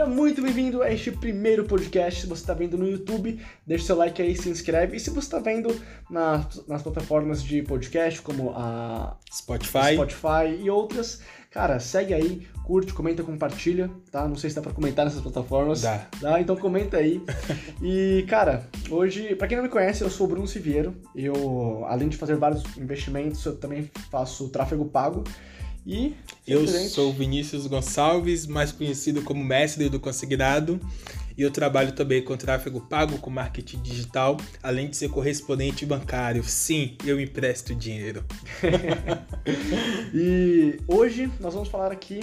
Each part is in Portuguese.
Seja muito bem-vindo a este primeiro podcast. Se você está vendo no YouTube, deixa seu like aí, se inscreve. E se você está vendo nas, nas plataformas de podcast, como a Spotify. Spotify e outras, cara, segue aí, curte, comenta, compartilha, tá? Não sei se dá pra comentar nessas plataformas. Dá. Dá, então comenta aí. e, cara, hoje, pra quem não me conhece, eu sou o Bruno Siviero. Eu, além de fazer vários investimentos, eu também faço tráfego pago. E Eu simplesmente- sou Vinícius Gonçalves, mais conhecido como mestre do consignado, e eu trabalho também com tráfego pago, com marketing digital, além de ser correspondente bancário. Sim, eu empresto dinheiro. E hoje nós vamos falar aqui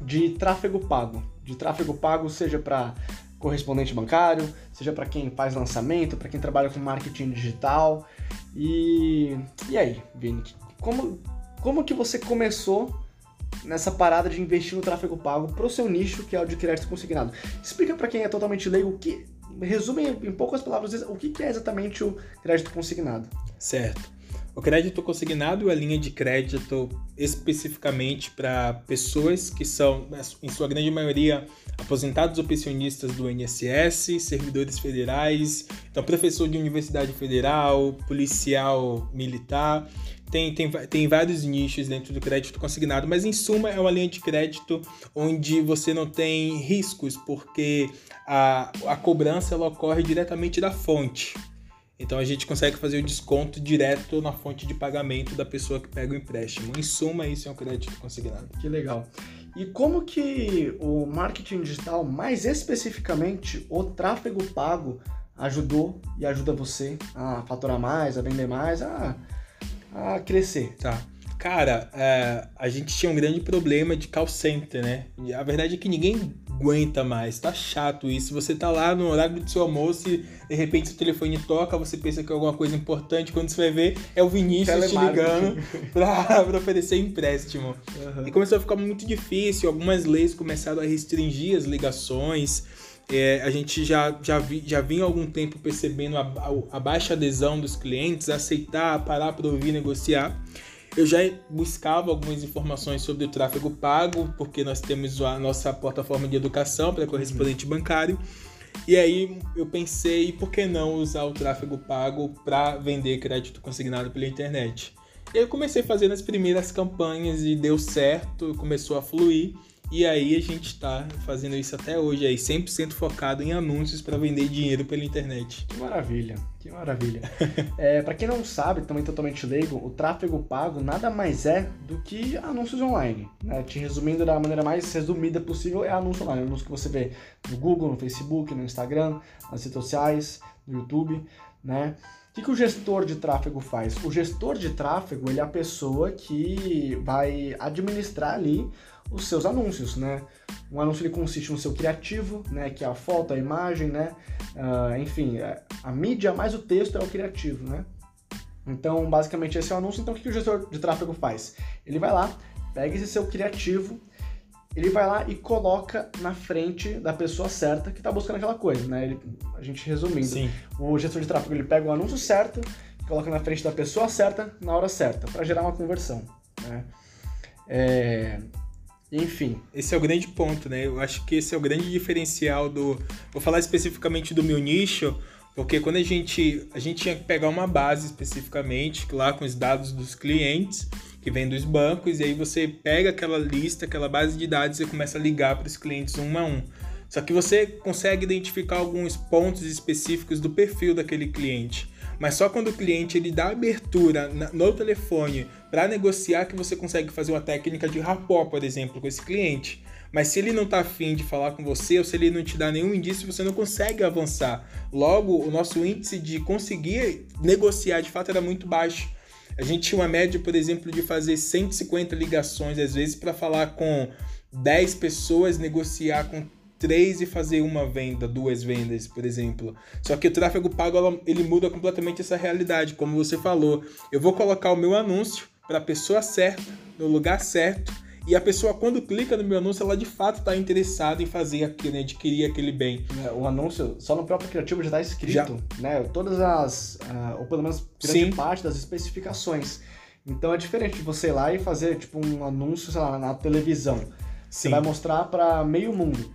de tráfego pago. De tráfego pago, seja para correspondente bancário, seja para quem faz lançamento, para quem trabalha com marketing digital. E, e aí, Vini, como, como que você começou nessa parada de investir no tráfego pago pro seu nicho, que é o de crédito consignado? Explica para quem é totalmente leigo o que. Resume em poucas palavras o que é exatamente o crédito consignado. Certo. O crédito consignado é a linha de crédito especificamente para pessoas que são, em sua grande maioria, aposentados ou pensionistas do INSS, servidores federais, então professor de universidade federal, policial militar. Tem, tem, tem vários nichos dentro do crédito consignado, mas em suma é uma linha de crédito onde você não tem riscos, porque a, a cobrança ela ocorre diretamente da fonte. Então a gente consegue fazer o desconto direto na fonte de pagamento da pessoa que pega o empréstimo. Em suma, isso é um crédito consignado. Que legal. E como que o marketing digital, mais especificamente o tráfego pago, ajudou e ajuda você a faturar mais, a vender mais, a, a crescer? Tá. Cara, é, a gente tinha um grande problema de call center, né? E A verdade é que ninguém aguenta mais, tá chato isso. Você tá lá no horário do seu almoço e de repente seu telefone toca, você pensa que é alguma coisa importante, quando você vai ver é o Vinícius te ligando pra, pra oferecer empréstimo. E começou a ficar muito difícil, algumas leis começaram a restringir as ligações. É, a gente já, já, vi, já vinha há algum tempo percebendo a, a, a baixa adesão dos clientes, aceitar, parar para ouvir, negociar. Eu já buscava algumas informações sobre o tráfego pago, porque nós temos a nossa plataforma de educação para correspondente bancário. E aí eu pensei, por que não usar o tráfego pago para vender crédito consignado pela internet? E aí eu comecei fazendo as primeiras campanhas e deu certo, começou a fluir. E aí a gente está fazendo isso até hoje aí, 100% focado em anúncios para vender dinheiro pela internet. Que maravilha, que maravilha. é, para quem não sabe, também totalmente leigo, o tráfego pago nada mais é do que anúncios online. Né? Te resumindo da maneira mais resumida possível, é anúncio online. Anúncio que você vê no Google, no Facebook, no Instagram, nas redes sociais, no YouTube, né? O que, que o gestor de tráfego faz? O gestor de tráfego ele é a pessoa que vai administrar ali os seus anúncios, né? Um anúncio ele consiste no seu criativo, né? Que é a foto, a imagem, né? Ah, enfim, a- a mídia mais o texto é o criativo, né? Então, basicamente, esse é o anúncio. Então, o que que o gestor de tráfego faz? Ele vai lá, pega esse seu criativo, ele vai lá e coloca na frente da pessoa certa que está buscando aquela coisa, né? Ele- a gente resumindo, Sim. o gestor de tráfego ele pega o anúncio certo, coloca na frente da pessoa certa na hora certa, para gerar uma conversão, né? É, Enfim, Esse é o grande ponto, né? Eu acho que esse é o grande diferencial do. Vou falar especificamente do meu nicho, porque quando a gente. A gente tinha que pegar uma base especificamente, lá com os dados dos clientes, que vem dos bancos, e aí você pega aquela lista, aquela base de dados e começa a ligar para os clientes um a um. Só que você consegue identificar alguns pontos específicos do perfil daquele cliente. Mas só quando o cliente ele dá abertura no telefone para negociar que você consegue fazer uma técnica de rapport, por exemplo, com esse cliente. Mas se ele não está afim de falar com você ou se ele não te dá nenhum indício, você não consegue avançar. Logo, o nosso índice de conseguir negociar de fato era muito baixo. A gente tinha uma média, por exemplo, de fazer 150 ligações às vezes para falar com 10 pessoas, negociar com três e fazer uma venda, duas vendas, por exemplo. Só que o tráfego pago ele muda completamente essa realidade, como você falou. Eu vou colocar o meu anúncio para a pessoa certa, no lugar certo, e a pessoa quando clica no meu anúncio, ela de fato está interessada em fazer aquilo, né, adquirir aquele bem. né, o anúncio só no próprio criativo já está escrito, Já. né? Todas as, ah, ou pelo menos grande Sim. parte das especificações. Então é diferente de você ir lá e fazer tipo um anúncio, sei lá, na televisão. Você Sim. vai mostrar para meio mundo.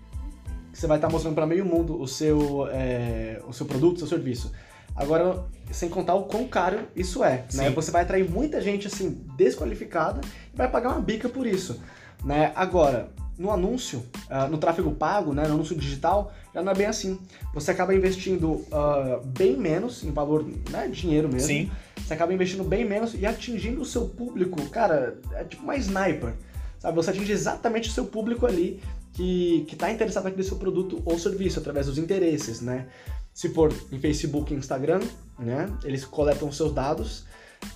Que você vai estar mostrando para meio mundo o seu, é, o seu produto, o seu serviço. Agora, sem contar o quão caro isso é, né? Você vai atrair muita gente assim desqualificada e vai pagar uma bica por isso, né? Agora, no anúncio, uh, no tráfego pago, né, no anúncio digital, já não é bem assim. Você acaba investindo uh, bem menos em valor, né, dinheiro mesmo. Sim. Você acaba investindo bem menos e atingindo o seu público, cara, é tipo uma sniper. Sabe? Você atinge exatamente o seu público ali que está interessado naquele seu produto ou serviço, através dos interesses, né? Se for em Facebook e Instagram, né? Eles coletam seus dados.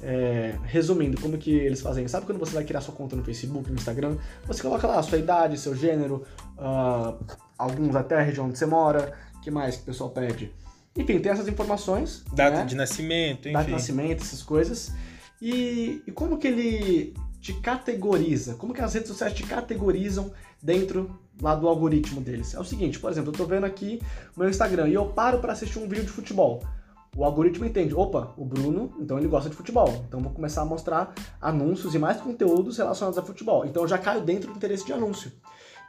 É, resumindo, como que eles fazem? Sabe quando você vai criar sua conta no Facebook, no Instagram? Você coloca lá a sua idade, seu gênero, uh, alguns até a região onde você mora, que mais que o pessoal pede? Enfim, tem essas informações. Data né? de nascimento, enfim. Data de nascimento, essas coisas. E, e como que ele te categoriza? Como que as redes sociais te categorizam dentro lá do algoritmo deles? É o seguinte, por exemplo, eu tô vendo aqui o meu Instagram e eu paro para assistir um vídeo de futebol. O algoritmo entende, opa, o Bruno, então ele gosta de futebol. Então vou começar a mostrar anúncios e mais conteúdos relacionados a futebol. Então eu já caio dentro do interesse de anúncio.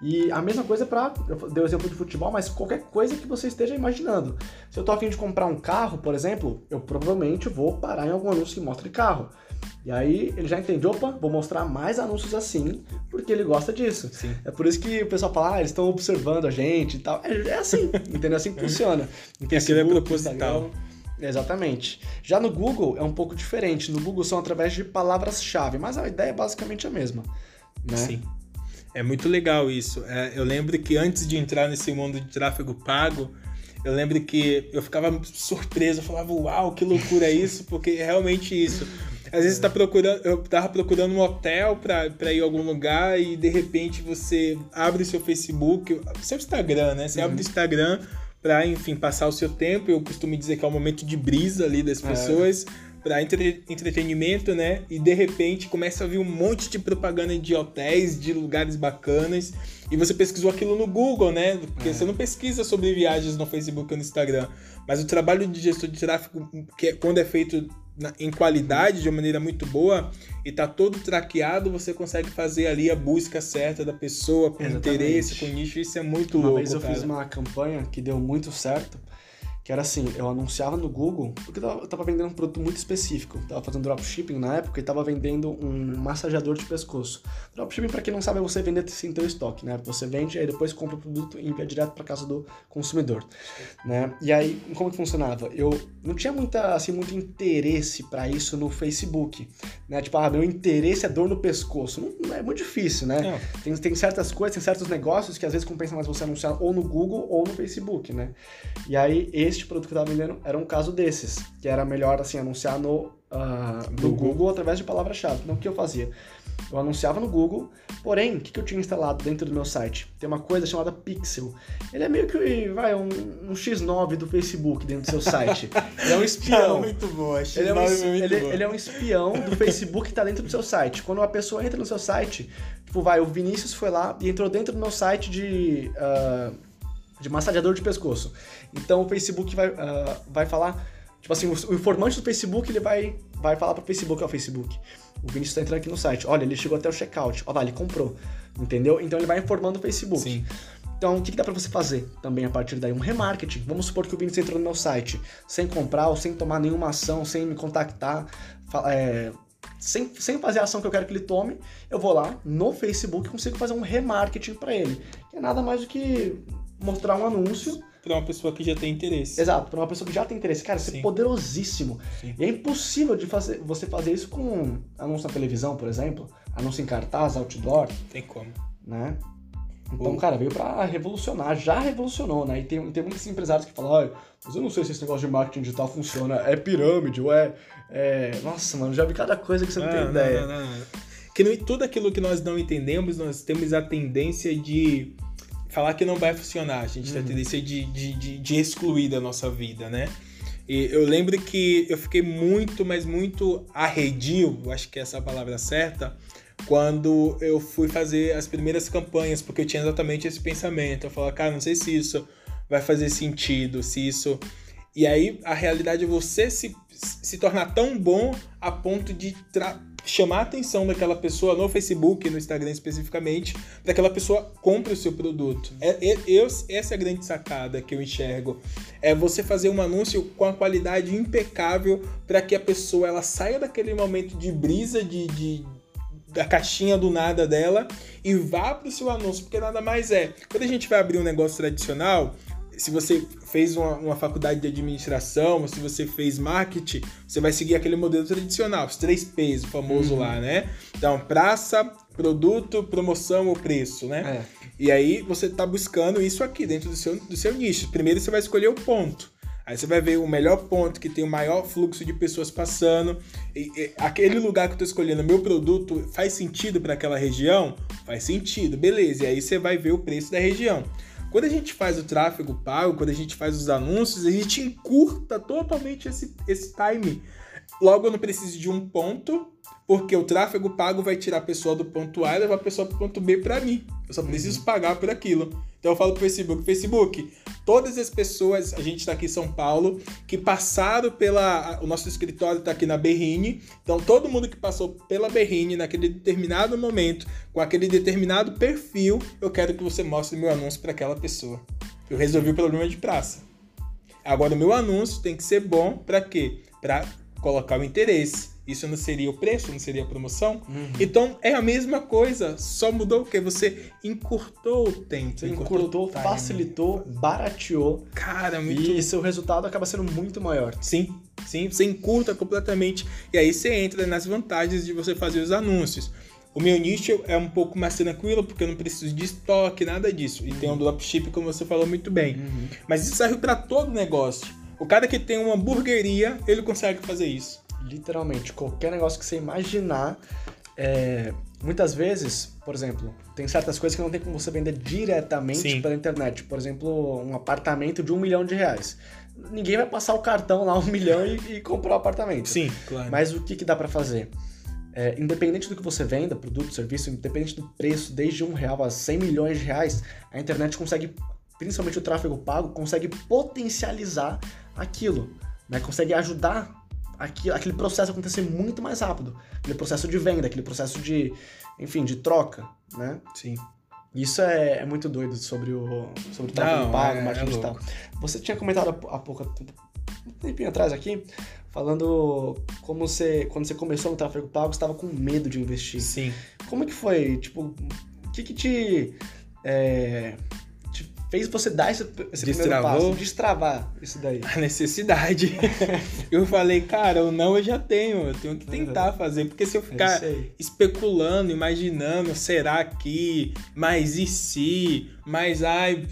E a mesma coisa para, eu dei o exemplo de futebol, mas qualquer coisa que você esteja imaginando. Se eu estou afim de comprar um carro, por exemplo, eu provavelmente vou parar em algum anúncio que mostre carro. E aí ele já entende, opa, vou mostrar mais anúncios assim, porque ele gosta disso. Sim. É por isso que o pessoal fala, ah, eles estão observando a gente e tal. É, é assim, entendeu? É assim que funciona. Em Facebook, é proposital. Exatamente. Já no Google é um pouco diferente. No Google são através de palavras-chave, mas a ideia é basicamente a mesma. Né? Sim. É muito legal isso. É, eu lembro que antes de entrar nesse mundo de tráfego pago, eu lembro que eu ficava surpreso, eu falava, uau, que loucura é isso, porque é realmente isso. Às vezes tá procurando, eu tava procurando um hotel para ir a algum lugar e de repente você abre seu Facebook, seu Instagram, né? Você uhum. abre o Instagram para, enfim, passar o seu tempo. Eu costumo dizer que é um momento de brisa ali das é. pessoas. É para entre, entretenimento, né? E de repente começa a vir um monte de propaganda de hotéis, de lugares bacanas. E você pesquisou aquilo no Google, né? Porque é. você não pesquisa sobre viagens no Facebook ou no Instagram. Mas o trabalho de gestor de tráfego, que é, quando é feito em qualidade, de uma maneira muito boa, e tá todo traqueado, você consegue fazer ali a busca certa da pessoa, com Exatamente. interesse, com nicho. Isso é muito uma louco. Uma vez eu cara. fiz uma campanha que deu muito certo que era assim, eu anunciava no Google, porque eu tava, vendendo um produto muito específico. tava fazendo dropshipping na época e tava vendendo um massageador de pescoço. Dropshipping, para quem não sabe, é você vender sem ter estoque, né? Você vende, aí depois compra o produto e envia direto para casa do consumidor, né? E aí, como que funcionava? Eu não tinha muita, assim, muito interesse para isso no Facebook, né? Tipo, ah, meu interesse é dor no pescoço. Não, não é muito difícil, né? Tem, tem certas coisas, tem certos negócios que às vezes compensa mais você anunciar ou no Google ou no Facebook, né? E aí, esse este produto que eu estava vendendo era um caso desses, que era melhor assim anunciar no, uh, no Google. Google através de palavra-chave. Então o que eu fazia? Eu anunciava no Google, porém, o que, que eu tinha instalado dentro do meu site? Tem uma coisa chamada Pixel. Ele é meio que vai, um, um X9 do Facebook dentro do seu site. Ele é um espião. muito boa, X9 ele é, um, é ele, ele, é um espião do Facebook que está dentro do seu site. Quando uma pessoa entra no seu site, tipo, vai, o Vinícius foi lá e entrou dentro do meu site de. Uh, de massageador de pescoço. Então o Facebook vai, uh, vai falar, tipo assim, o, informante do Facebook ele vai, vai falar para o Facebook, ó, Facebook, o Vinícius está entrando aqui no site, olha, ele chegou até o checkout, ó lá, ele comprou, entendeu? Então ele vai informando o Facebook. Sim. Então, o que, que dá para você fazer também a partir daí? Um remarketing. Vamos supor que o Vinícius entrou no meu site sem comprar ou sem tomar nenhuma ação, sem me contactar, é, sem, sem fazer a ação que eu quero que ele tome, eu vou lá no Facebook e consigo fazer um remarketing para ele. Que é nada mais do que mostrar um anúncio. Para uma pessoa que já tem interesse. Exato, para uma pessoa que já tem interesse. Cara, isso é poderosíssimo. Sim. E é impossível de fazer, você fazer isso com anúncio na televisão, por exemplo. Anúncio em cartaz, outdoor. Tem como. Né? Então, cara, veio para revolucionar, já revolucionou, né? E tem, tem muitos empresários que falam, ah, mas eu não sei se esse negócio de marketing digital funciona, é pirâmide, ou é, é... Nossa, mano, já vi cada coisa que você não, não tem não, ideia. Não, não, não. Que tudo aquilo que nós não entendemos, nós temos a tendência de falar que não vai funcionar. A gente uhum. tem a tendência de, de, de, de excluir da nossa vida, né? E eu lembro que eu fiquei muito, mas muito arredio, acho que essa é a palavra certa, quando eu fui fazer as primeiras campanhas, porque eu tinha exatamente esse pensamento. Eu falava, cara, não sei se isso vai fazer sentido, se isso. E aí a realidade é você se, se tornar tão bom a ponto de chamar a atenção daquela pessoa no Facebook, no Instagram especificamente, para que aquela pessoa compre o seu produto. É, é, eu, essa é a grande sacada que eu enxergo. É você fazer um anúncio com a qualidade impecável para que a pessoa ela saia daquele momento de brisa, de, de da caixinha do nada dela e vá para o seu anúncio, porque nada mais é. Quando a gente vai abrir um negócio tradicional, se você fez uma, uma, faculdade de administração, se você fez marketing, você vai seguir aquele modelo tradicional, os três P's, o famoso uhum. lá, né? Então, praça, produto, promoção ou preço, né? É. E aí você está buscando isso aqui dentro do seu, do seu nicho. Primeiro você vai escolher o ponto. Aí você vai ver o melhor ponto que tem o maior fluxo de pessoas passando. E, e, aquele lugar que eu estou escolhendo, meu produto, faz sentido para aquela região? Faz sentido, beleza. E aí você vai ver o preço da região. Quando a gente faz o tráfego pago, quando a gente faz os anúncios, a gente encurta totalmente esse, esse time. Logo, eu não preciso de um ponto, porque o tráfego pago vai tirar a pessoa do ponto A e levar a pessoa para o ponto B para mim. Eu só preciso uhum. pagar por aquilo. Então eu falo pro Facebook, Facebook, todas as pessoas, a gente está aqui em São Paulo, que passaram pela. O nosso escritório está aqui na Berrine. Então, todo mundo que passou pela Berrine naquele determinado momento, com aquele determinado perfil, eu quero que você mostre meu anúncio para aquela pessoa. Eu resolvi o problema de praça. Agora, o meu anúncio tem que ser bom para quê? Para colocar o interesse. Isso não seria o preço, não seria a promoção? Uhum. Então é a mesma coisa, só mudou o que? Você encurtou o tempo. Você encurtou, encurtou facilitou, barateou. Cara, muito... E seu resultado acaba sendo muito maior. Sim, sim, você encurta completamente. E aí você entra nas vantagens de você fazer os anúncios. O meu nicho é um pouco mais tranquilo, porque eu não preciso de estoque, nada disso. E uhum. tem um dropship, como você falou muito bem. Uhum. Mas isso serve para todo negócio. O cara que tem uma hamburgueria, ele consegue fazer isso literalmente, qualquer negócio que você imaginar. É, muitas vezes, por exemplo, tem certas coisas que não tem como você vender diretamente Sim. pela internet. Por exemplo, um apartamento de um milhão de reais. Ninguém vai passar o cartão lá, um milhão, e, e comprar o apartamento. Sim, claro. Mas o que, que dá para fazer? É, independente do que você venda, produto, serviço, independente do preço, desde um real a 100 milhões de reais, a internet consegue, principalmente o tráfego pago, consegue potencializar aquilo, né? consegue ajudar aqui, aquele processo acontecer muito mais rápido. Aquele processo de venda, aquele processo de, enfim, de troca, né? Sim. Isso é, é muito doido sobre o, sobre o tráfego pago, é, marketing é digital. Você tinha comentado há pouco, um tempinho atrás aqui, falando como você, quando você começou no tráfego pago, você estava com medo de investir. Sim. Como é que foi? Tipo, o que que te... É, fez você dar esse, esse primeiro passo, destravar isso daí? A necessidade. eu falei, cara, o não eu já tenho, eu tenho que tentar uhum. fazer, porque se eu ficar especulando, imaginando, será que, mas e se, mas ai,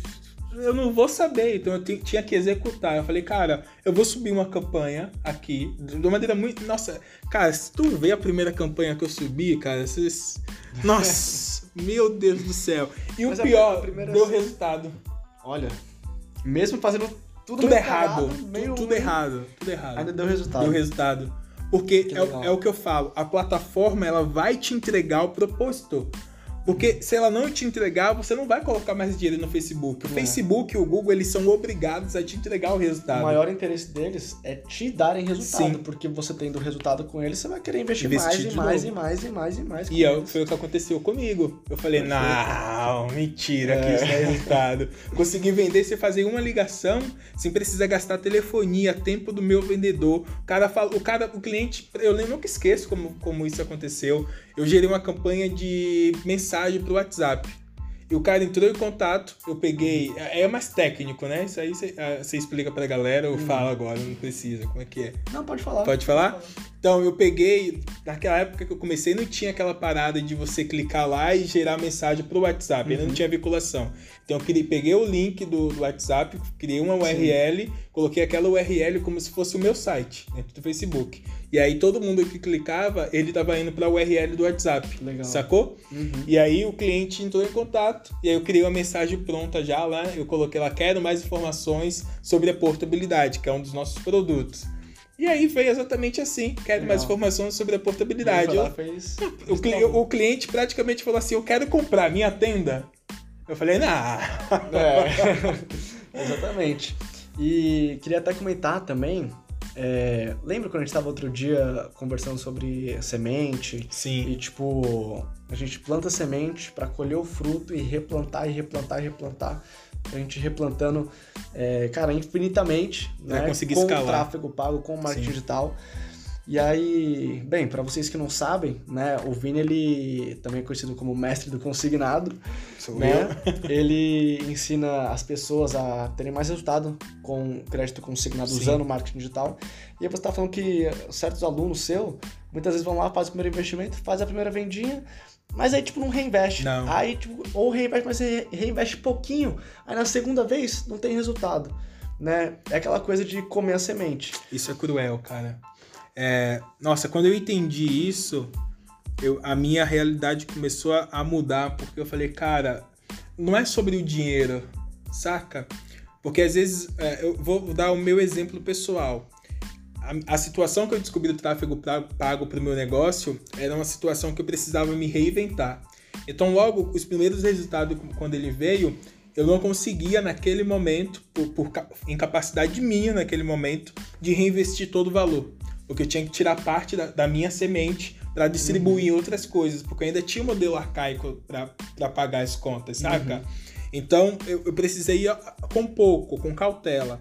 eu não vou saber, então eu tinha que executar. Eu falei, cara, eu vou subir uma campanha aqui, de uma maneira muito. Nossa, cara, se tu vê a primeira campanha que eu subi, cara, vocês. Nossa, meu Deus do céu. E Mas o pior, primeira... deu resultado. Olha, mesmo fazendo tudo, tudo errado, meio, tudo, tudo errado, tudo errado. Ainda deu resultado. Deu resultado. Porque é, é, o que eu falo, a plataforma ela vai te entregar o propósito. Porque se ela não te entregar, você não vai colocar mais dinheiro no Facebook. O é. Facebook e o Google, eles são obrigados a te entregar o resultado. O maior interesse deles é te darem resultado. Sim. Porque você tendo resultado com eles, você vai querer investir, investir mais, e mais, e mais, e mais, e mais, e mais. E foi o que aconteceu comigo. Eu falei, não, mentira, é. que isso é resultado. Consegui vender sem fazer uma ligação, sem precisar gastar telefonia, tempo do meu vendedor. O cara fala, o cara, o cliente, eu nunca esqueço como, como isso aconteceu eu gerei uma campanha de mensagem pro WhatsApp. E o cara entrou em contato, eu peguei. É, é mais técnico, né? Isso aí você ah, explica pra galera ou hum. fala agora, não precisa. Como é que é? Não, pode falar. Pode falar? Pode falar. Então, eu peguei. Naquela época que eu comecei, não tinha aquela parada de você clicar lá e gerar mensagem pro WhatsApp, uhum. ainda não tinha vinculação. Então, eu criei, peguei o link do, do WhatsApp, criei uma URL, Sim. coloquei aquela URL como se fosse o meu site dentro do Facebook. E aí todo mundo que clicava, ele tava indo para a URL do WhatsApp. Legal. Sacou? Uhum. E aí o cliente entrou em contato, e aí eu criei uma mensagem pronta já lá, eu coloquei lá, quero mais informações sobre a portabilidade, que é um dos nossos produtos. E aí foi exatamente assim. Quero Legal. mais informações sobre a portabilidade. Eu, fez... o, o, cliente praticamente falou assim: Eu quero comprar minha tenda. Eu falei, não. É. Exatamente. E queria até comentar também É, lembra quando a gente estava outro dia conversando sobre semente? Sim. E tipo, a gente planta semente para colher o fruto e replantar e replantar e replantar. A gente replantando, é, cara, infinitamente, né? conseguir com escalar. o tráfego pago, com o marketing Sim. digital. E aí, bem, para vocês que não sabem, né, o Vini ele também é conhecido como mestre do consignado, Sou né? Ele ensina as pessoas a terem mais resultado com crédito consignado Sim. usando o marketing digital. E aí você tá falando que certos alunos seu, muitas vezes vão lá, fazem o primeiro investimento, fazem a primeira vendinha, mas aí tipo não reinveste. Não. Aí tipo, ou reinveste, mas re- reinveste pouquinho. Aí na segunda vez não tem resultado, né? É aquela coisa de comer a semente. Isso é cruel, cara. É, nossa, quando eu entendi isso, eu, a minha realidade começou a, a mudar, porque eu falei, cara, não é sobre o dinheiro, saca? Porque às vezes, é, eu vou dar o meu exemplo pessoal. A, a situação que eu descobri do tráfego pago para o meu negócio era uma situação que eu precisava me reinventar. Então, logo, os primeiros resultados, quando ele veio, eu não conseguia naquele momento, por, por ca- incapacidade minha naquele momento, de reinvestir todo o valor. Porque eu tinha que tirar parte da, da minha semente para distribuir em outras coisas, porque eu ainda tinha um modelo arcaico para pagar as contas, saca? Então eu, eu precisei ir com pouco, com cautela.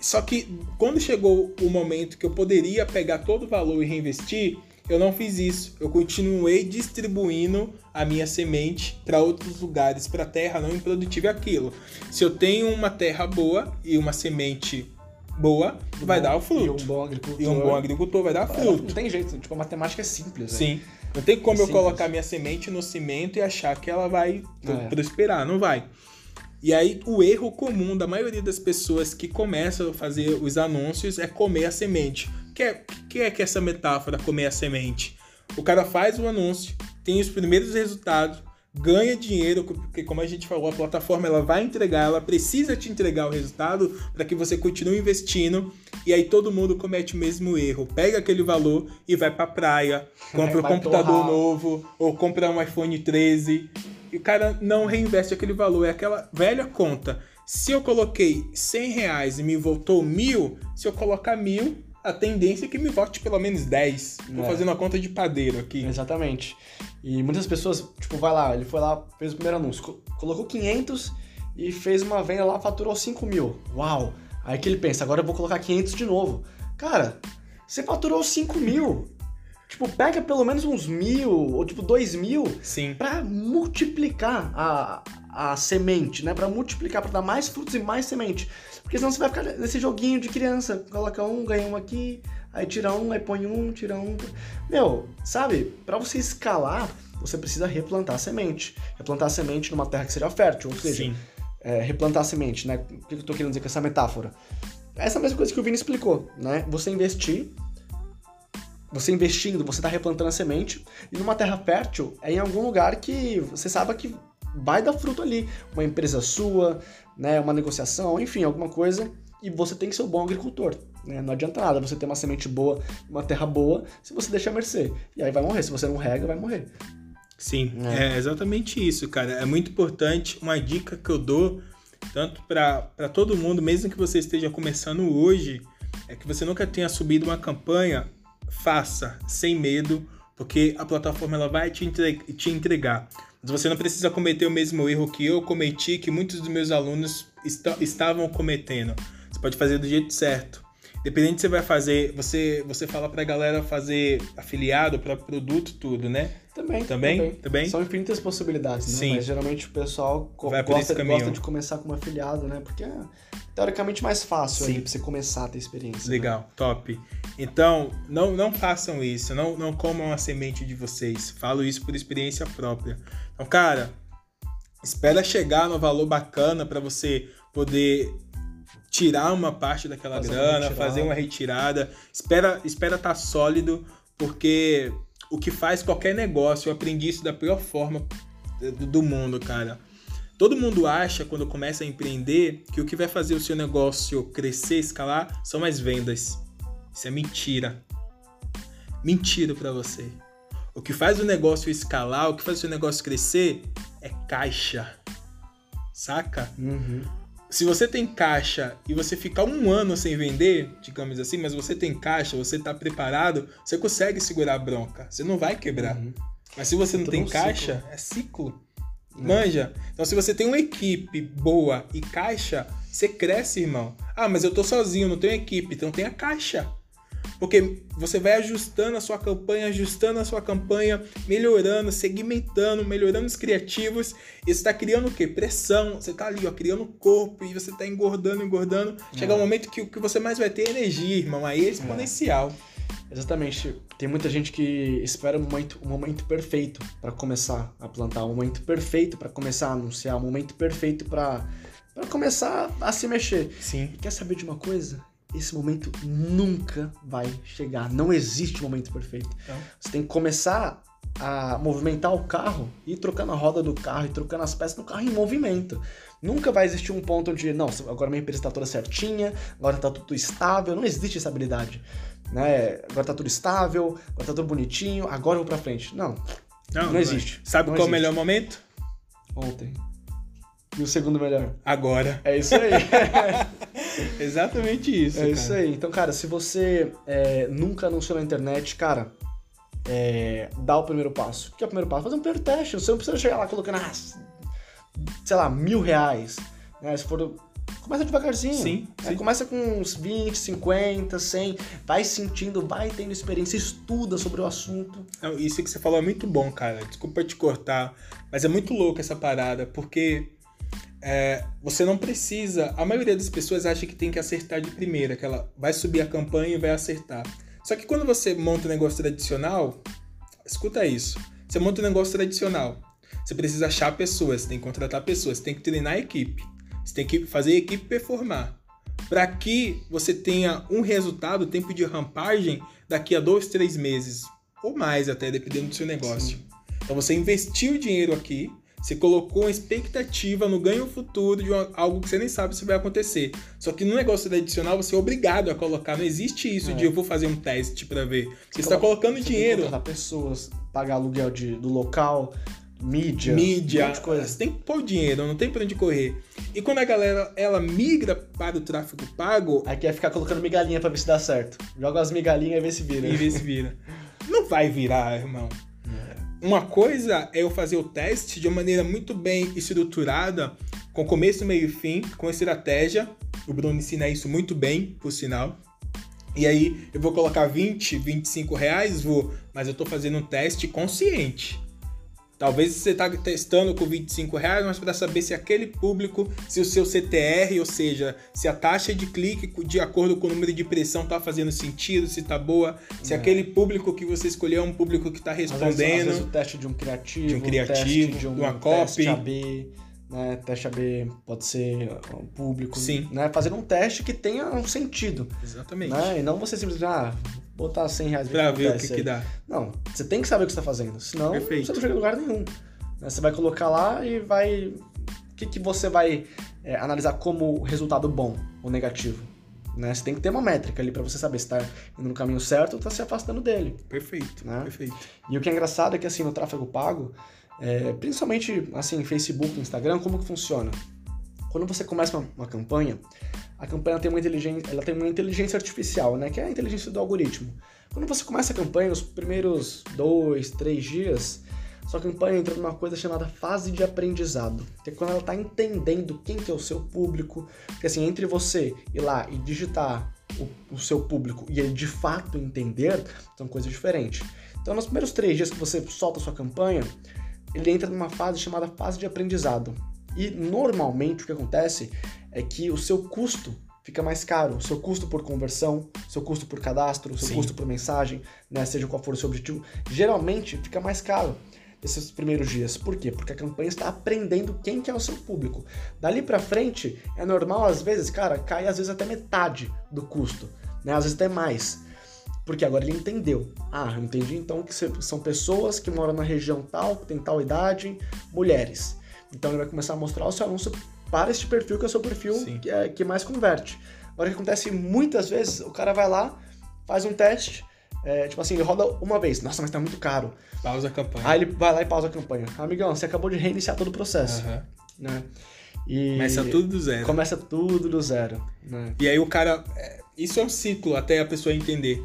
Só que quando chegou o momento que eu poderia pegar todo o valor e reinvestir, eu não fiz isso. Eu continuei distribuindo a minha semente para outros lugares, para terra não improdutiva e aquilo. Se eu tenho uma terra boa e uma semente boa, vai dar o E fruto. um bom agricultor. E um bom agricultor vai dar Não fruto. tem jeito, tipo, a matemática é simples. né? Sim. Não tem como eu Simples. colocar minha semente no cimento e achar que ela vai É. prosperar. Não vai. E aí, o erro comum da maioria das pessoas que começam a fazer os anúncios é comer a semente. O que é, que é que essa metáfora, comer a semente? O cara faz o anúncio, tem os primeiros resultados, ganha dinheiro, porque como a gente falou, a plataforma ela vai entregar, ela precisa te entregar o resultado para que você continue investindo. E aí todo mundo comete o mesmo erro. Pega aquele valor e vai pra praia, compra um Vai computador torrar. novo, ou compra um iPhone 13. E o cara não reinveste aquele valor. É aquela velha conta. Se eu coloquei 100 reais e me voltou mil, se eu colocar mil, a tendência é que me volte pelo menos 10. Tô É. fazendo uma conta de padeiro aqui. Exatamente. E muitas pessoas, tipo, vai lá, ele foi lá, fez o primeiro anúncio, co- colocou 500 e fez uma venda lá, faturou 5 mil. Uau! Aí que ele pensa, agora eu vou colocar 500 de novo. Cara, você faturou 5 mil. Tipo, pega pelo menos uns mil, ou tipo, 2 mil, Sim. pra multiplicar a, a semente, né? Pra multiplicar, pra dar mais frutos e mais semente. Porque senão você vai ficar nesse joguinho de criança. Coloca um, ganha um aqui, aí tira um, aí põe um, tira um. Meu, sabe? Pra você escalar, você precisa replantar a semente. Replantar a semente numa terra que seja fértil, ou seja, Sim. é, replantar a semente, né? O que eu tô querendo dizer com essa metáfora? Essa mesma coisa que o Vini explicou, né? Você investir, você investindo, você tá replantando a semente, e numa terra fértil é em algum lugar que você sabe que vai dar fruto ali. Uma empresa sua, né? Uma negociação, enfim, alguma coisa. E você tem que ser um bom agricultor. Né? Não adianta nada você ter uma semente boa, uma terra boa, se você deixa a mercê. E aí vai morrer. Se você não rega, vai morrer. Sim, É. é exatamente isso, cara. É muito importante. Uma dica que eu dou, tanto para todo mundo, mesmo que você esteja começando hoje, é que você nunca tenha subido uma campanha, faça sem medo, porque a plataforma ela vai te, te entregar. Mas você não precisa cometer o mesmo erro que eu cometi, que muitos dos meus alunos esta- estavam cometendo. Você pode fazer do jeito certo. Dependente se você vai fazer, você, você fala pra galera fazer afiliado para produto, tudo, né? Também, Também? Também? São infinitas possibilidades, né? Sim. Mas geralmente o pessoal Vai gosta, gosta de começar como afiliado, né? Porque é teoricamente mais fácil Sim. ali pra você começar a ter experiência. né? Legal, top. Então, não, não façam isso, não, não comam a semente de vocês. Falo isso por experiência própria. Então, cara, espera chegar no valor bacana para você poder tirar uma parte daquela Fazer uma grana, retirada. fazer uma retirada. Espera espera estar sólido, porque o que faz qualquer negócio, eu aprendi isso da pior forma do mundo, cara. Todo mundo acha, quando começa a empreender, que o que vai fazer o seu negócio crescer, escalar, são as vendas. Isso é mentira. Mentira pra você. O que faz o negócio escalar, o que faz o seu negócio crescer, é caixa. Saca? Uhum. se você tem caixa e você ficar um ano sem vender, digamos assim, mas você tem caixa, você tá preparado, você consegue segurar a bronca. Você não vai quebrar. Uhum. Mas se você não tem caixa, ciclo. é ciclo. Manja. Então, se você tem uma equipe boa e caixa, você cresce, irmão. Ah, mas eu tô sozinho, não tenho equipe. Então, tenha caixa. Porque você vai ajustando a sua campanha, ajustando a sua campanha, melhorando, segmentando, melhorando os criativos. E você tá criando o quê? Pressão. Você tá ali, ó, criando corpo e você tá engordando, engordando. Chega É. um momento que o que você mais vai ter é energia, irmão. Aí é exponencial. Exatamente. Tem muita gente que espera o momento, o momento perfeito para começar a plantar, o momento perfeito para começar a anunciar, o momento perfeito para para começar a se mexer. Sim. E quer saber de uma coisa? Esse momento nunca vai chegar. Não existe momento perfeito. Não. Você tem que começar a movimentar o carro, ir trocando a roda do carro, e trocando as peças do carro em movimento. Nunca vai existir um ponto onde, não, agora minha empresa está toda certinha, agora está tudo estável. Não existe essa habilidade. Né? Agora tá tudo estável, agora tá tudo bonitinho, agora eu vou pra frente. Não, Não, Não existe. Sabe Não qual é o existe. melhor momento? ontem. E o segundo melhor. Agora. É isso aí. Exatamente isso. É cara. isso aí. Então, cara, se você é, nunca anunciou na internet, cara, é, dá o primeiro passo. O que é o primeiro passo? Fazer um primeiro teste. Você não precisa chegar lá colocando, ah, sei lá, mil reais. Né? Se for. Começa devagarzinho. Sim, né? sim. Começa com uns 20, 50, 100. Vai sentindo, vai tendo experiência, estuda sobre o assunto. Não, isso que você falou é muito bom, cara. Desculpa te cortar, mas é muito louco essa parada, porque é, você não precisa. A maioria das pessoas acha que tem que acertar de primeira, que ela vai subir a campanha e vai acertar. Só que quando você monta um negócio tradicional, escuta isso. Você monta um negócio tradicional. Você precisa achar pessoas, tem que contratar pessoas, tem que treinar a equipe. Você tem que fazer a equipe performar. Para que você tenha um resultado, tempo de rampagem, daqui a dois, três meses. Ou mais até, dependendo do seu negócio. Então você investiu dinheiro aqui, você colocou uma expectativa no ganho futuro de uma- algo que você nem sabe se vai acontecer. Só que no negócio tradicional você é obrigado a colocar. Não existe isso É. de eu vou fazer um teste para ver. Você está coloca- colocando Você tem dinheiro. contratar pessoas, pagar aluguel de, do local, mídia, mídia, um coisa. você tem que pôr dinheiro, não tem pra onde correr. E quando a galera ela migra para o tráfego pago, Aí quer ficar colocando migalhinha pra ver se dá certo. Joga as migalhinhas e vê se vira. e vê se vira. Não vai virar, irmão. Uma coisa é eu fazer o teste de uma maneira muito bem estruturada, com começo, meio e fim, com estratégia. O Bruno ensina isso muito bem, por sinal. E aí eu vou colocar 20, 25 reais, vou, mas eu tô fazendo um teste consciente. Talvez você tá testando com 25 reais, mas para saber se aquele público, se o seu CTR, ou seja, se a taxa de clique de acordo com o número de pressão tá fazendo sentido, se tá boa, se É. aquele público que você escolheu é um público que tá Às vezes, às respondendo. vezes o teste de um criativo, De um criativo, teste de um de uma teste copy. AB, né? Teste AB pode ser um público. Sim. Né? Fazer um teste que tenha um sentido. Exatamente. Né? E não você simplesmente, ah, botar 100 reais Pra ver o que, que dá. Não, você tem que saber o que você tá fazendo. Senão Perfeito. você não chega em lugar nenhum. Né? Você vai colocar lá e vai. O que, que você vai é, analisar como resultado bom ou negativo? Né? Você tem que ter uma métrica ali pra você saber se tá indo no caminho certo ou tá se afastando dele. Perfeito, Né? perfeito. E o que é engraçado é que assim, no tráfego pago, é, principalmente assim, Facebook, Instagram, como que funciona? Quando você começa uma, uma campanha, a campanha tem uma inteligência, ela tem uma inteligência artificial, né? Que é a inteligência do algoritmo. Quando você começa a campanha, os primeiros dois, três dias, sua campanha entra numa coisa chamada fase de aprendizado. Que é quando ela está entendendo quem que é o seu público. Porque assim, entre você ir lá e digitar o, o seu público e ele de fato entender, são coisas diferentes. Então, nos primeiros três dias que você solta a sua campanha, ele entra numa fase chamada fase de aprendizado. E normalmente o que acontece é que o seu custo fica mais caro. O seu custo por conversão, seu custo por cadastro, seu Sim. custo por mensagem, né, seja qual for o seu objetivo, geralmente fica mais caro esses primeiros dias. Por quê? Porque a campanha está aprendendo quem que é o seu público. Dali pra frente, é normal às vezes, cara, cair às vezes até metade do custo, né? Às vezes até mais. Porque agora ele entendeu. Ah, eu entendi então que são pessoas que moram na região tal, que tem tal idade, mulheres. Então ele vai começar a mostrar o seu anúncio para este perfil, que é o seu perfil Sim. que, é, que mais converte. Agora o que acontece muitas vezes, o cara vai lá, faz um teste, é, tipo assim, ele roda uma vez. Nossa, mas tá muito caro. Pausa a campanha. Aí ele vai lá e pausa a campanha. Amigão, você acabou de reiniciar todo o processo Aham. né? E Começa tudo do zero. Começa tudo do zero. Né? E aí o cara. é, Isso é um ciclo até a pessoa entender.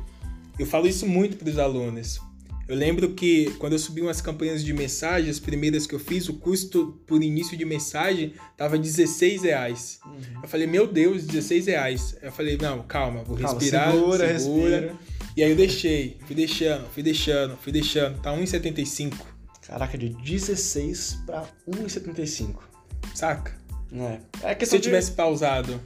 Eu falo isso muito para os alunos. Eu lembro que quando eu subi umas campanhas de mensagem, as primeiras que eu fiz, o custo por início de mensagem tava 16 reais. Uhum. Eu falei, meu Deus, 16 reais. Eu falei, não, calma, vou Calma, respirar, segura, segura. respira. E aí eu deixei, fui deixando, fui deixando, fui deixando. Tá 1,75, Caraca, de 16 pra 1,75. saca? É. É Se eu tivesse pausado.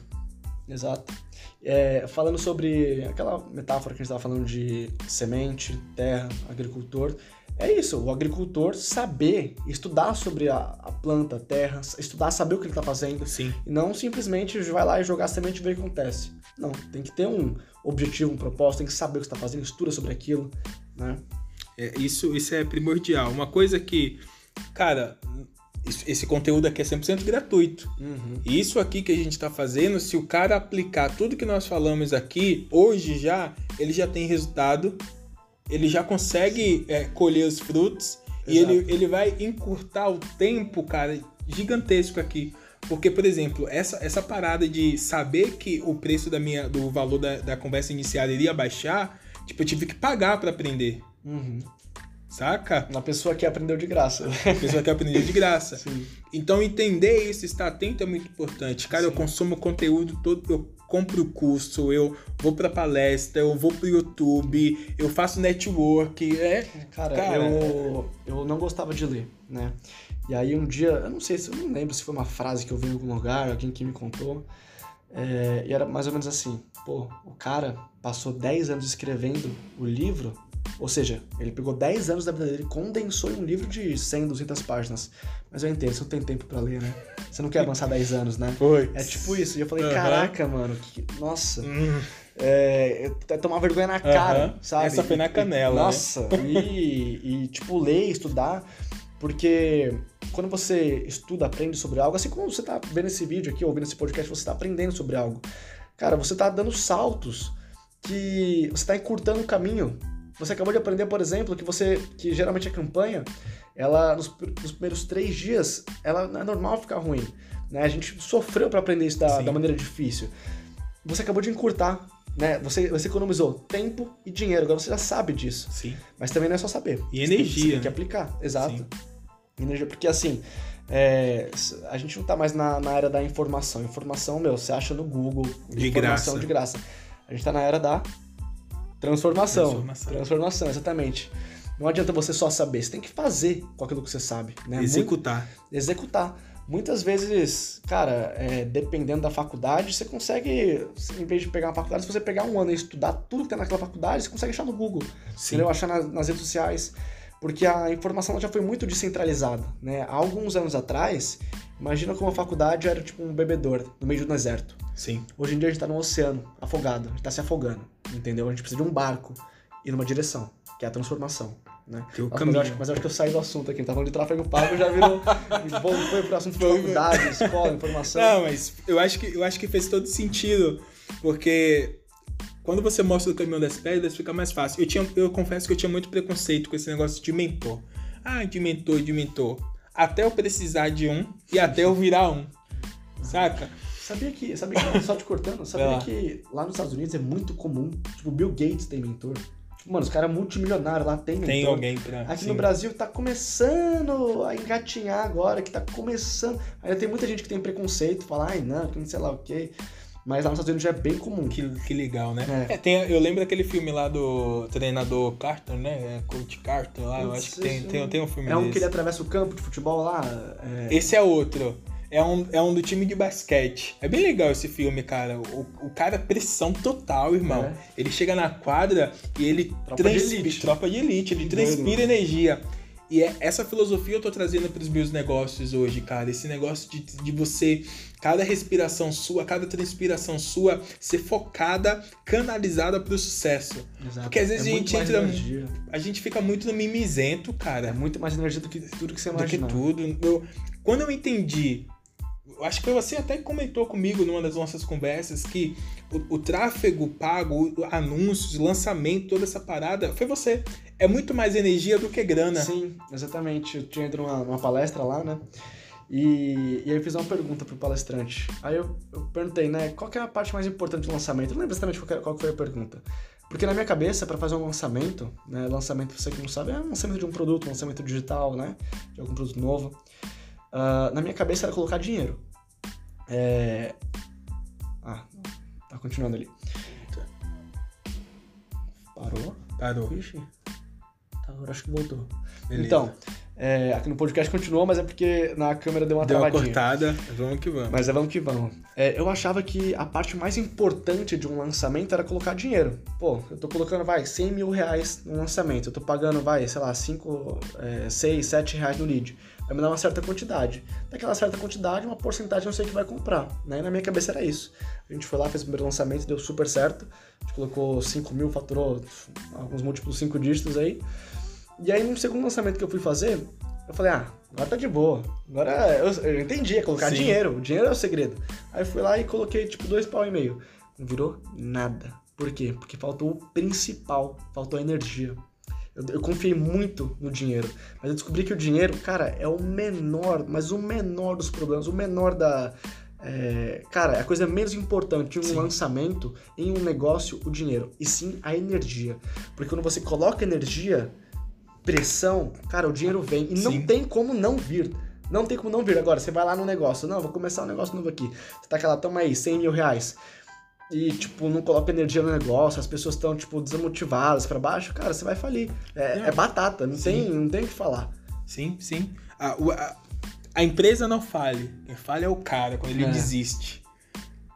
de... Exato. É, falando sobre aquela metáfora que a gente estava falando de semente, terra, agricultor, é isso, o agricultor saber estudar sobre a, a planta, a terra, estudar, saber o que ele está fazendo, Sim. e não simplesmente vai lá e jogar a semente e ver o que acontece. Não, tem que ter um objetivo, um propósito, tem que saber o que está fazendo, estuda sobre aquilo, né? É, isso, isso é primordial. Uma coisa que, cara, esse conteúdo aqui é 100% gratuito. Uhum. E Isso aqui que a gente está fazendo, se o cara aplicar tudo que nós falamos aqui, hoje já, ele já tem resultado, ele já consegue é, colher os frutos e Exato. ele, ele vai encurtar o tempo, cara, gigantesco aqui. Porque, por exemplo, essa, essa parada de saber que o preço da minha, do valor da, da conversa inicial iria baixar, tipo, eu tive que pagar para aprender, Uhum. Saca? Uma pessoa que aprendeu de graça. A pessoa que aprendeu de graça. Sim. Então entender isso, estar atento é muito importante. Cara, eu Sim. consumo conteúdo todo, eu compro curso, eu vou pra palestra, eu vou pro YouTube, eu faço network, é. Cara, Cara, eu, eu não gostava de ler, né? E aí um dia, eu não sei se eu não lembro se foi uma frase que eu vi em algum lugar, alguém que me contou. é, e era mais ou menos assim: pô, o cara passou 10 anos escrevendo o livro, ou seja, ele pegou 10 anos da vida dele e condensou em um livro de 100, 200 páginas. Mas eu entendo, você não tem tempo pra ler, né? Você não quer avançar 10 anos, né? Foi. É tipo isso. E eu falei, caraca, mano, que- nossa, Hum, é, é tomar vergonha na cara, sabe? Essa foi na E- canela, né? Nossa, e, e, tipo, ler, estudar, porque quando você estuda, aprende sobre algo, assim como você tá vendo esse vídeo aqui, ouvindo esse podcast, você tá aprendendo sobre algo. Cara, você tá dando saltos que você tá encurtando o caminho. Você acabou de aprender, por exemplo, que você, que geralmente a campanha, ela, nos, nos primeiros três dias, ela não é normal ficar ruim. Né? A gente sofreu para aprender isso da, da maneira difícil. Você acabou de encurtar, né? Você, você economizou tempo e dinheiro, agora você já sabe disso. Sim. Mas também não é só saber. E Você tem- energia, Você tem que né? aplicar, exato. Sim. Energia, porque assim, é, a gente não tá mais na, na era da informação. Informação, meu, você acha no Google. De informação graça. de graça. A gente tá na era da transformação. Transformação. Transformação, exatamente. Não adianta você só saber, você tem que fazer com aquilo que você sabe. Né? Executar. Muito- executar. Muitas vezes, cara, é, dependendo da faculdade, você consegue, em vez de pegar uma faculdade, se você pegar um ano e estudar tudo que tem naquela faculdade, você consegue achar no Google. Sim. Entendeu? Achar nas, nas redes sociais. Porque a informação já foi muito descentralizada. Né? Há alguns anos atrás, imagina como a faculdade era tipo um bebedouro no meio do deserto. Sim. Hoje em dia a gente tá no oceano, afogado, a gente tá se afogando. Entendeu? A gente precisa de um barco e numa direção, que é a transformação. Né? Que é mas, eu acho, mas eu acho que eu saí do assunto aqui. Tá falando de tráfego pago, já virou. foi pro assunto de faculdade, escola, informação. Não, mas eu acho que eu acho que fez todo sentido, porque quando você mostra o caminho das pedras, fica mais fácil. Eu tinha, eu confesso que eu tinha muito preconceito com esse negócio de mentor. Ah, de mentor, de mentor. Até eu precisar de um e até eu virar um. Saca? Sabia que, sabia que, só te cortando, sabia que lá nos Estados Unidos é muito comum, tipo, Bill Gates tem mentor. Tipo, mano, os caras multimilionários lá tem mentor. Tem alguém pra. Aqui sim. no Brasil tá começando a engatinhar agora, que tá começando. Ainda tem muita gente que tem preconceito, fala, ai não, que não sei lá o quê. Mas lá nos Estados Unidos já é bem comum. Que, que legal, né? É. É, tem, eu lembro daquele filme lá do treinador Carter, né? É, Coach Carter lá, eu acho que tem, tem, tem um filme É um desse. que ele atravessa o campo de futebol lá. é, Esse é outro. É um, é um do time de basquete. É bem legal esse filme, cara. O, o cara, pressão total, irmão. É. Ele chega na quadra e ele Tropa de transpi- elite. Tropa de elite. Ele transpira energia. E é, essa filosofia eu tô trazendo pros meus negócios hoje, cara. Esse negócio de, de você, cada respiração sua, cada transpiração sua, ser focada, canalizada pro sucesso. Exato. Porque às vezes É a gente entra- energia. A gente fica muito no mimizento, cara É muito mais energia do que tudo que você do que imagina. tudo. Eu- quando eu entendi, acho que você até comentou comigo numa das nossas conversas que o, o tráfego pago, anúncios, lançamento, toda essa parada, foi você. É muito mais energia do que grana. Sim, exatamente. Eu tinha ido numa, numa palestra lá, né? E, e aí eu fiz uma pergunta pro palestrante. Aí eu, eu perguntei, né, qual é a parte mais importante do lançamento? Eu não lembro exatamente qual, qual foi a pergunta. Porque na minha cabeça, para fazer um lançamento, né, lançamento, você que não sabe, é um lançamento de um produto, um lançamento digital, né, de algum produto novo. Uh, na minha cabeça era colocar dinheiro. É... Ah, tá continuando ali. Parou? Parou. Ixi. Tá, agora acho que voltou. Beleza. Então, é, aqui no podcast continuou, mas é porque na câmera deu uma Deu uma travadinha. cortada, vamos que vamos. Mas é, vamos que vamos. É, eu achava que a parte mais importante de um lançamento era colocar dinheiro. Pô, eu tô colocando, vai, 100 mil reais no lançamento. Eu tô pagando, vai, sei lá, 5, é, 6, 7 reais no lead. Vai me dar uma certa quantidade. Daquela certa quantidade, uma porcentagem eu sei que vai comprar. Né? E na minha cabeça era isso. A gente foi lá, fez o primeiro lançamento, deu super certo. A gente colocou 5 mil, faturou alguns múltiplos 5 dígitos aí. E aí, no segundo lançamento que eu fui fazer, eu falei, ah, agora tá de boa. Agora eu, eu entendi, é colocar Sim. dinheiro. O dinheiro é o segredo. Aí fui lá e coloquei, tipo, dois pau e meio. Não virou nada. Por quê? Porque faltou o principal, faltou a energia. Eu, eu confiei muito no dinheiro, mas eu descobri que o dinheiro, cara, é o menor, mas o menor dos problemas, o menor da. é, cara, é a coisa menos importante em um Sim. lançamento, em um negócio, o dinheiro, e sim a energia. Porque quando você coloca energia, pressão, cara, o dinheiro vem. E não Sim. tem como não vir. Não tem como não vir. Agora, você vai lá no negócio, não, vou começar um negócio novo aqui. Você tá aquela, toma aí, 100 mil reais. E, tipo, não coloca energia no negócio, as pessoas estão, tipo, desmotivadas pra baixo, cara, você vai falir. É, é batata, não Sim. tem, não tem o que falar. Sim, sim. A, a, a empresa não fale. Quem falha é o cara quando ele É. desiste.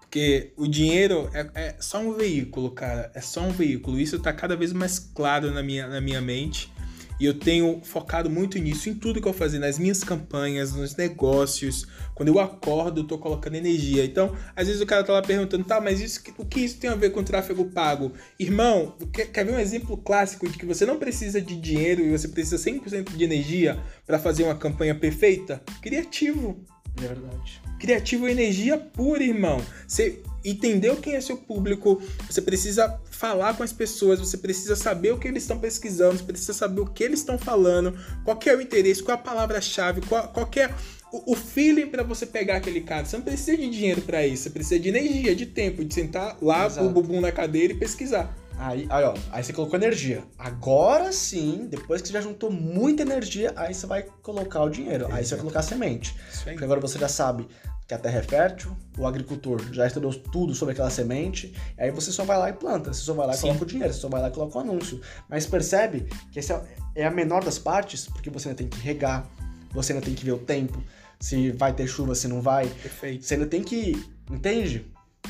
Porque o dinheiro é, é só um veículo, cara. É só um veículo. Isso tá cada vez mais claro na minha, na minha mente. E eu tenho focado muito nisso, em tudo que eu fazer, nas minhas campanhas, nos negócios. Quando eu acordo, eu tô colocando energia. Então, às vezes o cara tá lá perguntando, tá, mas isso, o que isso tem a ver com tráfego pago? Irmão, quer, quer ver um exemplo clássico de que você não precisa de dinheiro e você precisa 100% de energia para fazer uma campanha perfeita? Criativo. É verdade. Criativo é energia pura, irmão. Você entendeu quem é seu público, você precisa falar com as pessoas, você precisa saber o que eles estão pesquisando, você precisa saber o que eles estão falando, qual é o interesse, qual é a palavra-chave, qual, qual que é o, o feeling para você pegar aquele cara. Você não precisa de dinheiro para isso, você precisa de energia, de tempo, de sentar lá com Exato. o bumbum na cadeira e pesquisar. Aí, aí, ó, aí você colocou energia. Agora sim, depois que você já juntou muita energia, aí você vai colocar o dinheiro. Aí você vai colocar a semente. Porque agora você já sabe que a terra é fértil, o agricultor já estudou tudo sobre aquela semente, aí você só vai lá e planta, você só vai lá e Sim. coloca o dinheiro, você só vai lá e coloca o anúncio. Mas percebe que essa é a menor das partes, porque você ainda tem que regar, você ainda tem que ver o tempo, se vai ter chuva, se não vai. Perfeito. Você ainda tem que. Entende?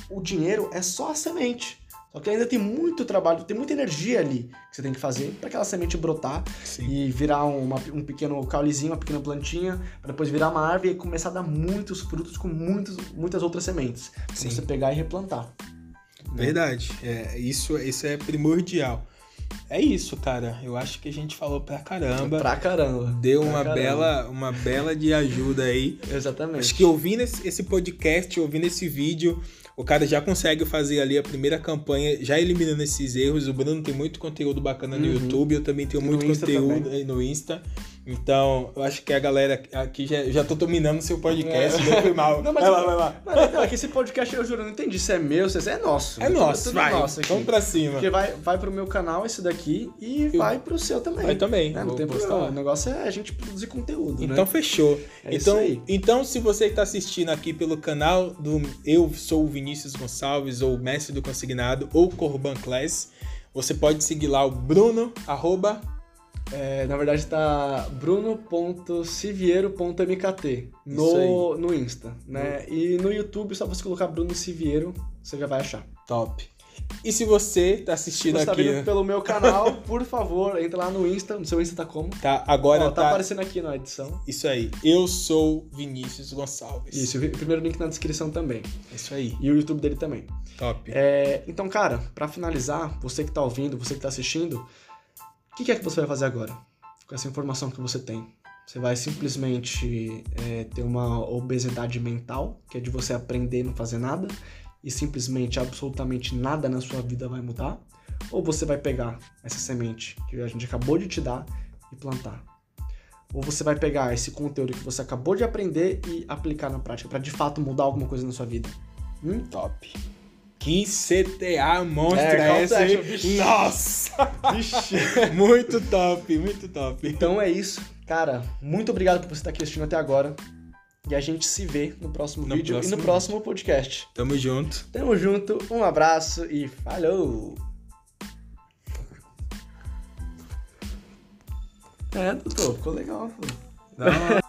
O dinheiro é só a semente. Só que ainda tem muito trabalho, tem muita energia ali que você tem que fazer para aquela semente brotar Sim. e virar uma- um pequeno caulezinho, uma pequena plantinha, para depois virar uma árvore e começar a dar muitos frutos com muitos, muitas outras sementes. Pra Sim. você pegar e replantar. Verdade. É, isso, isso é primordial. É isso, cara. Eu acho que a gente falou pra caramba. Pra caramba. Deu Pra uma caramba. bela, uma bela de ajuda aí. Exatamente. Acho que ouvindo esse, podcast, ouvindo esse vídeo, o cara já consegue fazer ali a primeira campanha, já eliminando esses erros. O Bruno tem muito conteúdo bacana no Uhum. YouTube, eu também tenho no muito Insta conteúdo aí no Insta. Então, eu acho que a galera aqui já, já tô dominando seu podcast, É. foi mal. Não, mas vai lá, vai lá. Mas não, é que esse podcast eu juro, eu não entendi se é meu, se é nosso. É nosso, tudo vai. nosso aqui. Vamos pra cima. Porque vai, vai pro meu canal esse daqui e Eu- vai pro seu também. Vai também, né? Não tem problema. O negócio é a gente produzir conteúdo, Então né? fechou. É então, isso aí. então, se você está assistindo aqui pelo canal do Eu Sou o Vinícius Gonçalves, ou Mestre do Consignado, ou Corban Class, você pode seguir lá o Bruno, arroba, É, na verdade tá bruno.siviero.mkt Isso no, no Insta, né? E no YouTube, só você colocar Bruno Siviero, você já vai achar. top. E se você está Se assistindo você tá aqui, vendo pelo meu canal, por favor, entra lá no Insta. No seu Insta tá como? tá, agora Ó, tá, tá, aparecendo aqui na edição. isso aí, Eu Sou Vinícius Gonçalves. Isso, o primeiro link na descrição também. Isso aí, E o YouTube dele também. top. É, então, cara, pra finalizar, você que tá ouvindo, você que tá assistindo, o que, é que você vai fazer agora? Com essa informação que você tem. Você vai simplesmente é, ter uma obesidade mental, que é de você aprender e não fazer nada, e simplesmente absolutamente nada na sua vida vai mudar? Ou você vai pegar essa semente que a gente acabou de te dar e plantar? Ou você vai pegar esse conteúdo que você acabou de aprender e aplicar na prática para de fato mudar alguma coisa na sua vida? Hum? Top. Que CTA monstro É, hein? vixe. Nossa! Vixe. muito top, muito top. Então é isso. Cara, muito obrigado por você estar aqui assistindo até agora. E a gente se vê no próximo No vídeo e próximo no próximo podcast. Tamo junto. Tamo junto, um abraço e falou! É, doutor, ficou legal. Pô. Hora.